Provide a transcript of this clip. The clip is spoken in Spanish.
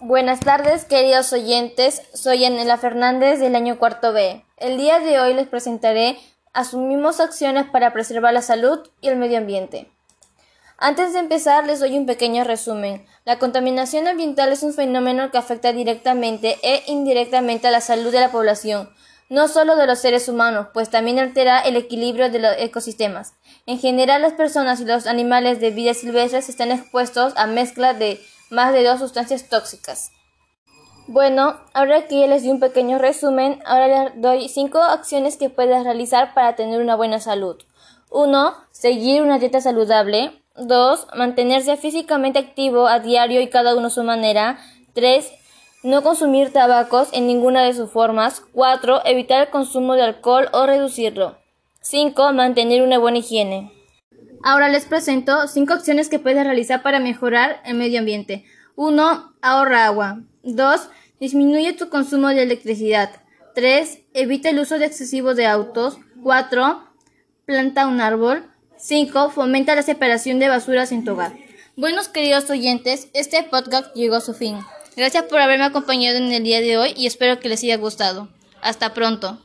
Buenas tardes, queridos oyentes. Soy Anela Fernández del año cuarto B. El día de hoy les presentaré Asumimos acciones para preservar la salud y el medio ambiente. Antes de empezar, les doy un pequeño resumen. La contaminación ambiental es un fenómeno que afecta directamente e indirectamente a la salud de la población, no solo de los seres humanos, pues también altera el equilibrio de los ecosistemas. En general, las personas y los animales de vida silvestre están expuestos a mezcla de más de dos sustancias tóxicas. Bueno, ahora que les di un pequeño resumen, ahora les doy cinco acciones que puedes realizar para tener una buena salud. 1. Seguir una dieta saludable. 2. Mantenerse físicamente activo a diario y cada uno a su manera. 3. No consumir tabacos en ninguna de sus formas. 4. Evitar el consumo de alcohol o reducirlo. 5. Mantener una buena higiene. Ahora les presento cinco acciones que puedes realizar para mejorar el medio ambiente. 1. Ahorra agua. 2. Disminuye tu consumo de electricidad. 3. Evita el uso de excesivo de autos. 4. Planta un árbol. 5. Fomenta la separación de basuras en tu hogar. Buenos queridos oyentes, este podcast llegó a su fin. Gracias por haberme acompañado en el día de hoy y espero que les haya gustado. Hasta pronto.